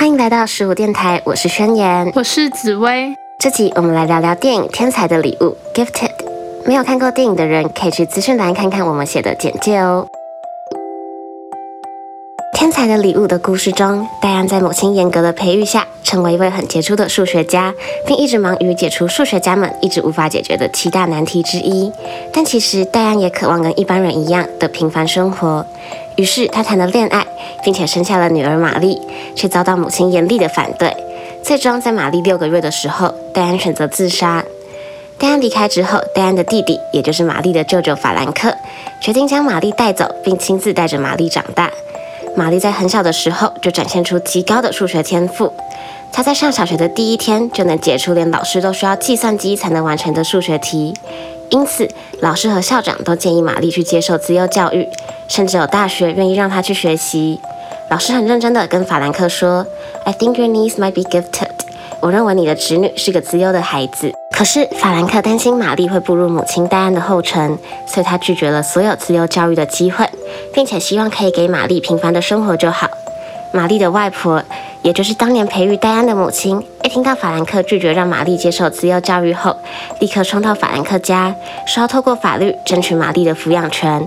欢迎来到十五电台，我是宣言，我是紫薇。这集我们来聊聊电影《天才的礼物》（Gifted）。没有看过电影的人，可以去资讯栏看看我们写的简介哦。《天才的礼物》的故事中，戴安在母亲严格的培育下，成为一位很杰出的数学家，并一直忙于解除数学家们一直无法解决的七大难题之一。但其实，戴安也渴望跟一般人一样的平凡生活。于是他谈了恋爱，并且生下了女儿玛丽，却遭到母亲严厉的反对。最终在玛丽六个月的时候，戴安选择自杀。戴安离开之后，戴安的弟弟，也就是玛丽的舅舅法兰克，决定将玛丽带走，并亲自带着玛丽长大。玛丽在很小的时候就展现出极高的数学天赋，她在上小学的第一天就能解出连老师都需要计算机才能完成的数学题。因此，老师和校长都建议玛丽去接受自由教育，甚至有大学愿意让她去学习。老师很认真地跟法兰克说：“I think your niece might be gifted。我认为你的侄女是个自由的孩子。”可是法兰克担心玛丽会步入母亲戴安的后尘，所以他拒绝了所有自由教育的机会，并且希望可以给玛丽平凡的生活就好。玛丽的外婆。也就是当年培育戴安的母亲，一听到法兰克拒绝让玛丽接受自由教育后，立刻冲到法兰克家，说要透过法律争取玛丽的抚养权。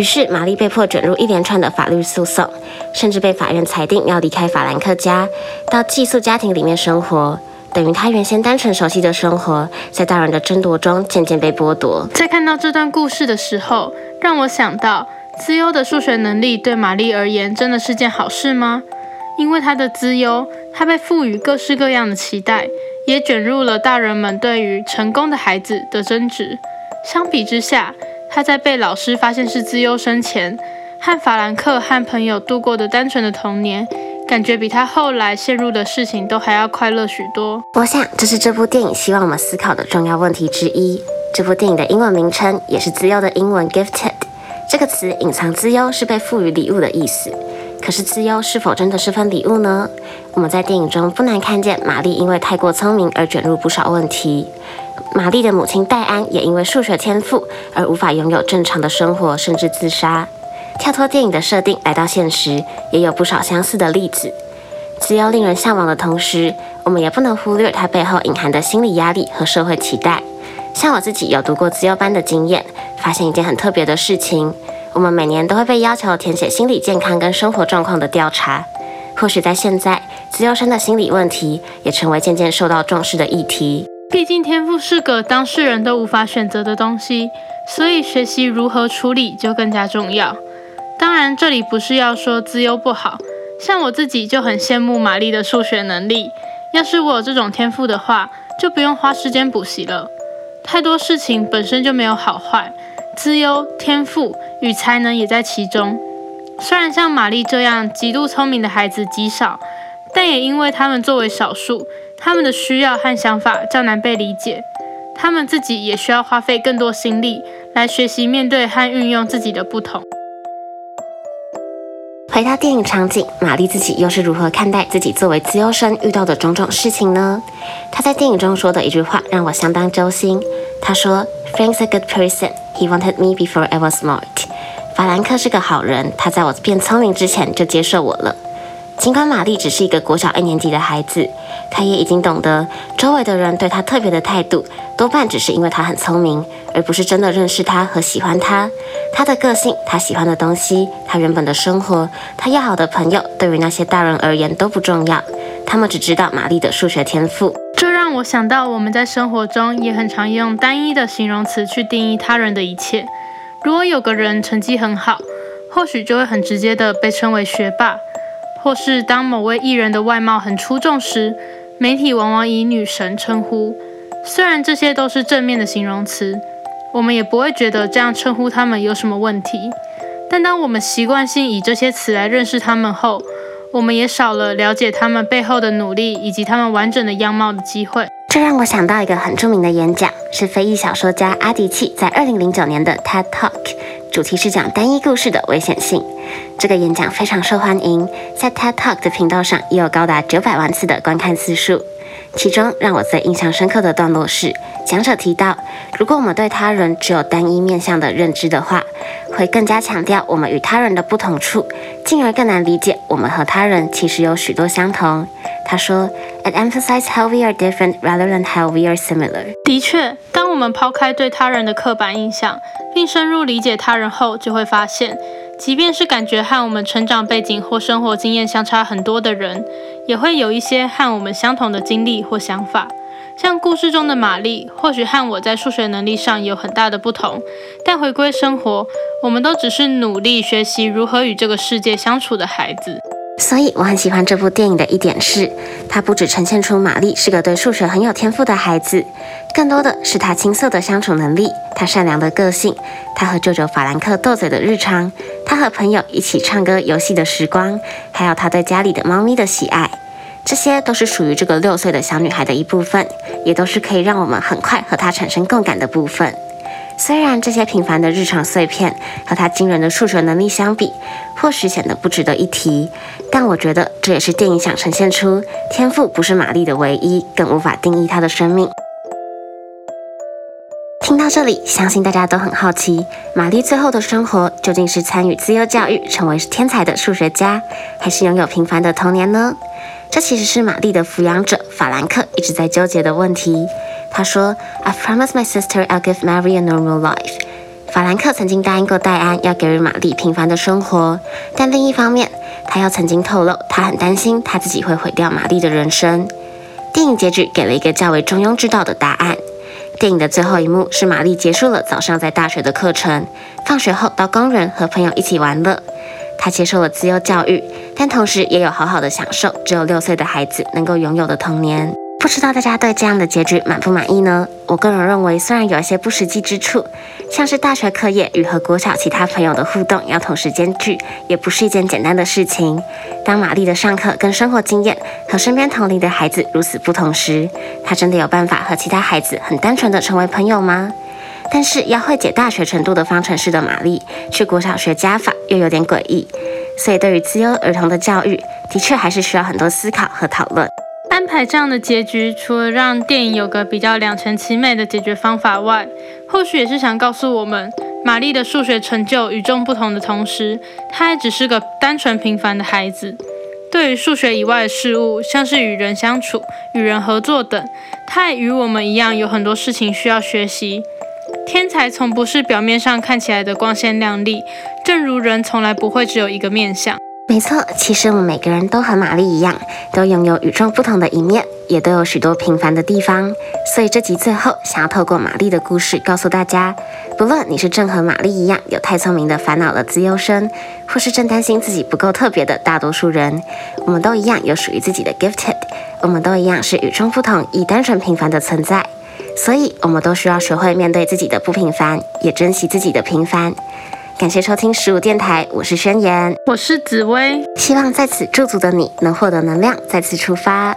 于是玛丽被迫卷入一连串的法律诉讼，甚至被法院裁定要离开法兰克家，到寄宿家庭里面生活，等于她原先单纯熟悉的生活，在大人的争夺中渐渐被剥夺。在看到这段故事的时候，让我想到，资优的数学能力对玛丽而言真的是件好事吗？因为他的资优，他被赋予各式各样的期待，也卷入了大人们对于成功的孩子的争执。相比之下，他在被老师发现是资优生前，和法兰克和朋友度过的单纯的童年，感觉比他后来陷入的事情都还要快乐许多。我想，这是这部电影希望我们思考的重要问题之一。这部电影的英文名称也是“资优”的英文 “gifted”，这个词隐藏“资优”是被赋予礼物的意思。可是自优是否真的是份礼物呢？我们在电影中不难看见，玛丽因为太过聪明而卷入不少问题。玛丽的母亲戴安也因为数学天赋而无法拥有正常的生活，甚至自杀。跳脱电影的设定来到现实，也有不少相似的例子。自优令人向往的同时，我们也不能忽略它背后隐含的心理压力和社会期待。像我自己有读过自优班的经验，发现一件很特别的事情。我们每年都会被要求填写心理健康跟生活状况的调查。或许在现在，自由生的心理问题也成为渐渐受到重视的议题。毕竟天赋是个当事人都无法选择的东西，所以学习如何处理就更加重要。当然，这里不是要说资优不好，像我自己就很羡慕玛丽的数学能力。要是我有这种天赋的话，就不用花时间补习了。太多事情本身就没有好坏。资优、天赋与才能也在其中。虽然像玛丽这样极度聪明的孩子极少，但也因为他们作为少数，他们的需要和想法较难被理解。他们自己也需要花费更多心力来学习面对和运用自己的不同。回到电影场景，玛丽自己又是如何看待自己作为自优生遇到的种种事情呢？她在电影中说的一句话让我相当揪心。她说：“Frank's a good person. He wanted me before I was smart.” 法兰克是个好人，他在我变聪明之前就接受我了。尽管玛丽只是一个国小一年级的孩子，她也已经懂得周围的人对她特别的态度，多半只是因为她很聪明，而不是真的认识她和喜欢她。她的个性、她喜欢的东西、她原本的生活、她要好的朋友，对于那些大人而言都不重要。他们只知道玛丽的数学天赋。这让我想到，我们在生活中也很常用单一的形容词去定义他人的一切。如果有个人成绩很好，或许就会很直接的被称为学霸。或是当某位艺人的外貌很出众时，媒体往往以女神称呼。虽然这些都是正面的形容词，我们也不会觉得这样称呼他们有什么问题。但当我们习惯性以这些词来认识他们后，我们也少了了解他们背后的努力以及他们完整的样貌的机会。这让我想到一个很著名的演讲，是非裔小说家阿迪契在二零零九年的 TED Talk。主题是讲单一故事的危险性。这个演讲非常受欢迎，在 TED Talk 的频道上也有高达九百万次的观看次数。其中让我最印象深刻的段落是，讲者提到，如果我们对他人只有单一面向的认知的话，会更加强调我们与他人的不同处，进而更难理解我们和他人其实有许多相同。他说，It emphasizes how we are different rather than how we are similar。的确，当我们抛开对他人的刻板印象，并深入理解他人后，就会发现，即便是感觉和我们成长背景或生活经验相差很多的人，也会有一些和我们相同的经历或想法。像故事中的玛丽，或许和我在数学能力上有很大的不同，但回归生活，我们都只是努力学习如何与这个世界相处的孩子。所以我很喜欢这部电影的一点是，它不只呈现出玛丽是个对数学很有天赋的孩子，更多的是她青涩的相处能力，她善良的个性，她和舅舅法兰克斗嘴的日常，她和朋友一起唱歌游戏的时光，还有她对家里的猫咪的喜爱，这些都是属于这个六岁的小女孩的一部分，也都是可以让我们很快和她产生共感的部分。虽然这些平凡的日常碎片和他惊人的数学能力相比，或许显得不值得一提，但我觉得这也是电影想呈现出天赋不是玛丽的唯一，更无法定义她的生命。听到这里，相信大家都很好奇，玛丽最后的生活究竟是参与自由教育，成为天才的数学家，还是拥有平凡的童年呢？这其实是玛丽的抚养者法兰克一直在纠结的问题。他说：“I promise my sister I'll give Mary a normal life。”法兰克曾经答应过戴安要给予玛丽平凡的生活，但另一方面，他又曾经透露他很担心他自己会毁掉玛丽的人生。电影结局给了一个较为中庸之道的答案。电影的最后一幕是玛丽结束了早上在大学的课程，放学后到公园和朋友一起玩乐。她接受了自由教育，但同时也有好好的享受只有六岁的孩子能够拥有的童年。不知道大家对这样的结局满不满意呢？我个人认为，虽然有一些不实际之处，像是大学课业与和国小其他朋友的互动要同时兼具，也不是一件简单的事情。当玛丽的上课跟生活经验和身边同龄的孩子如此不同时，她真的有办法和其他孩子很单纯的成为朋友吗？但是要会解大学程度的方程式的玛丽，去国小学加法又有点诡异。所以对于自由儿童的教育，的确还是需要很多思考和讨论。安排这样的结局，除了让电影有个比较两全其美的解决方法外，或许也是想告诉我们，玛丽的数学成就与众不同的同时，她还只是个单纯平凡的孩子。对于数学以外的事物，像是与人相处、与人合作等，她也与我们一样有很多事情需要学习。天才从不是表面上看起来的光鲜亮丽，正如人从来不会只有一个面相。没错，其实我们每个人都和玛丽一样，都拥有与众不同的一面，也都有许多平凡的地方。所以这集最后想要透过玛丽的故事告诉大家，不论你是正和玛丽一样有太聪明的烦恼的自优生，或是正担心自己不够特别的大多数人，我们都一样有属于自己的 gifted，我们都一样是与众不同、以单纯平凡的存在。所以，我们都需要学会面对自己的不平凡，也珍惜自己的平凡。感谢收听十五电台，我是宣言，我是紫薇，希望在此驻足的你能获得能量，再次出发。